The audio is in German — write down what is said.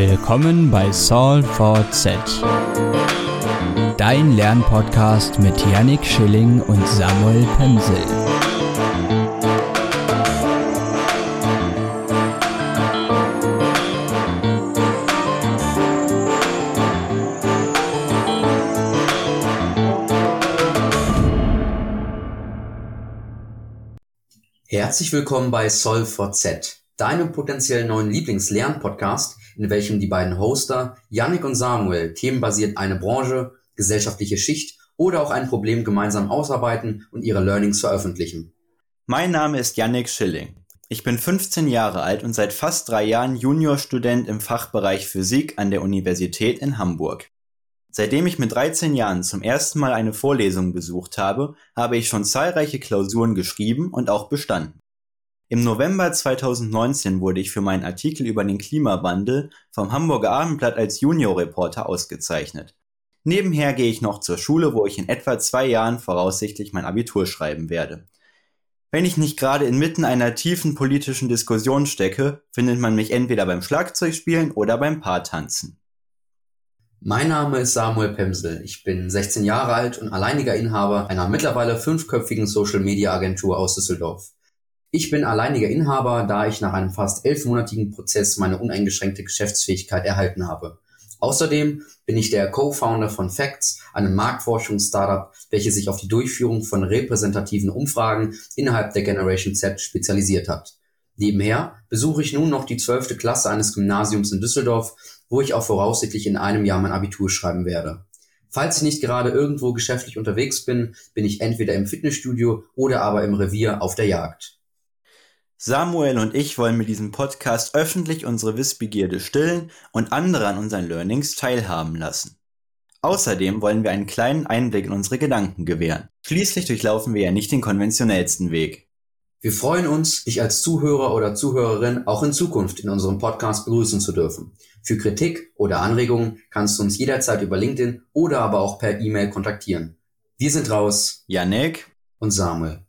Willkommen bei Saul for Z. Dein Lernpodcast mit Yannick Schilling und Samuel Pemsel. Herzlich willkommen bei Solve for Z, deinem potenziell neuen Lieblingslernpodcast, in welchem die beiden Hoster Yannick und Samuel themenbasiert eine Branche, gesellschaftliche Schicht oder auch ein Problem gemeinsam ausarbeiten und ihre Learnings veröffentlichen. Mein Name ist Yannick Schilling. Ich bin 15 Jahre alt und seit fast drei Jahren Juniorstudent im Fachbereich Physik an der Universität in Hamburg. Seitdem ich mit 13 Jahren zum ersten Mal eine Vorlesung besucht habe, habe ich schon zahlreiche Klausuren geschrieben und auch bestanden. Im November 2019 wurde ich für meinen Artikel über den Klimawandel vom Hamburger Abendblatt als Juniorreporter ausgezeichnet. Nebenher gehe ich noch zur Schule, wo ich in etwa zwei Jahren voraussichtlich mein Abitur schreiben werde. Wenn ich nicht gerade inmitten einer tiefen politischen Diskussion stecke, findet man mich entweder beim Schlagzeugspielen oder beim Paartanzen. Mein Name ist Samuel Pemsel. Ich bin 16 Jahre alt und alleiniger Inhaber einer mittlerweile fünfköpfigen Social-Media-Agentur aus Düsseldorf. Ich bin alleiniger Inhaber, da ich nach einem fast elfmonatigen Prozess meine uneingeschränkte Geschäftsfähigkeit erhalten habe. Außerdem bin ich der Co-Founder von Facts, einem Marktforschungs-Startup, welches sich auf die Durchführung von repräsentativen Umfragen innerhalb der Generation Z spezialisiert hat. Nebenher besuche ich nun noch die zwölfte Klasse eines Gymnasiums in Düsseldorf, wo ich auch voraussichtlich in einem Jahr mein Abitur schreiben werde. Falls ich nicht gerade irgendwo geschäftlich unterwegs bin, bin ich entweder im Fitnessstudio oder aber im Revier auf der Jagd. Samuel und ich wollen mit diesem Podcast öffentlich unsere Wissbegierde stillen und andere an unseren Learnings teilhaben lassen. Außerdem wollen wir einen kleinen Einblick in unsere Gedanken gewähren. Schließlich durchlaufen wir ja nicht den konventionellsten Weg. Wir freuen uns, dich als Zuhörer oder Zuhörerin auch in Zukunft in unserem Podcast begrüßen zu dürfen. Für Kritik oder Anregungen kannst du uns jederzeit über LinkedIn oder aber auch per E-Mail kontaktieren. Wir sind raus. Janek und Samuel.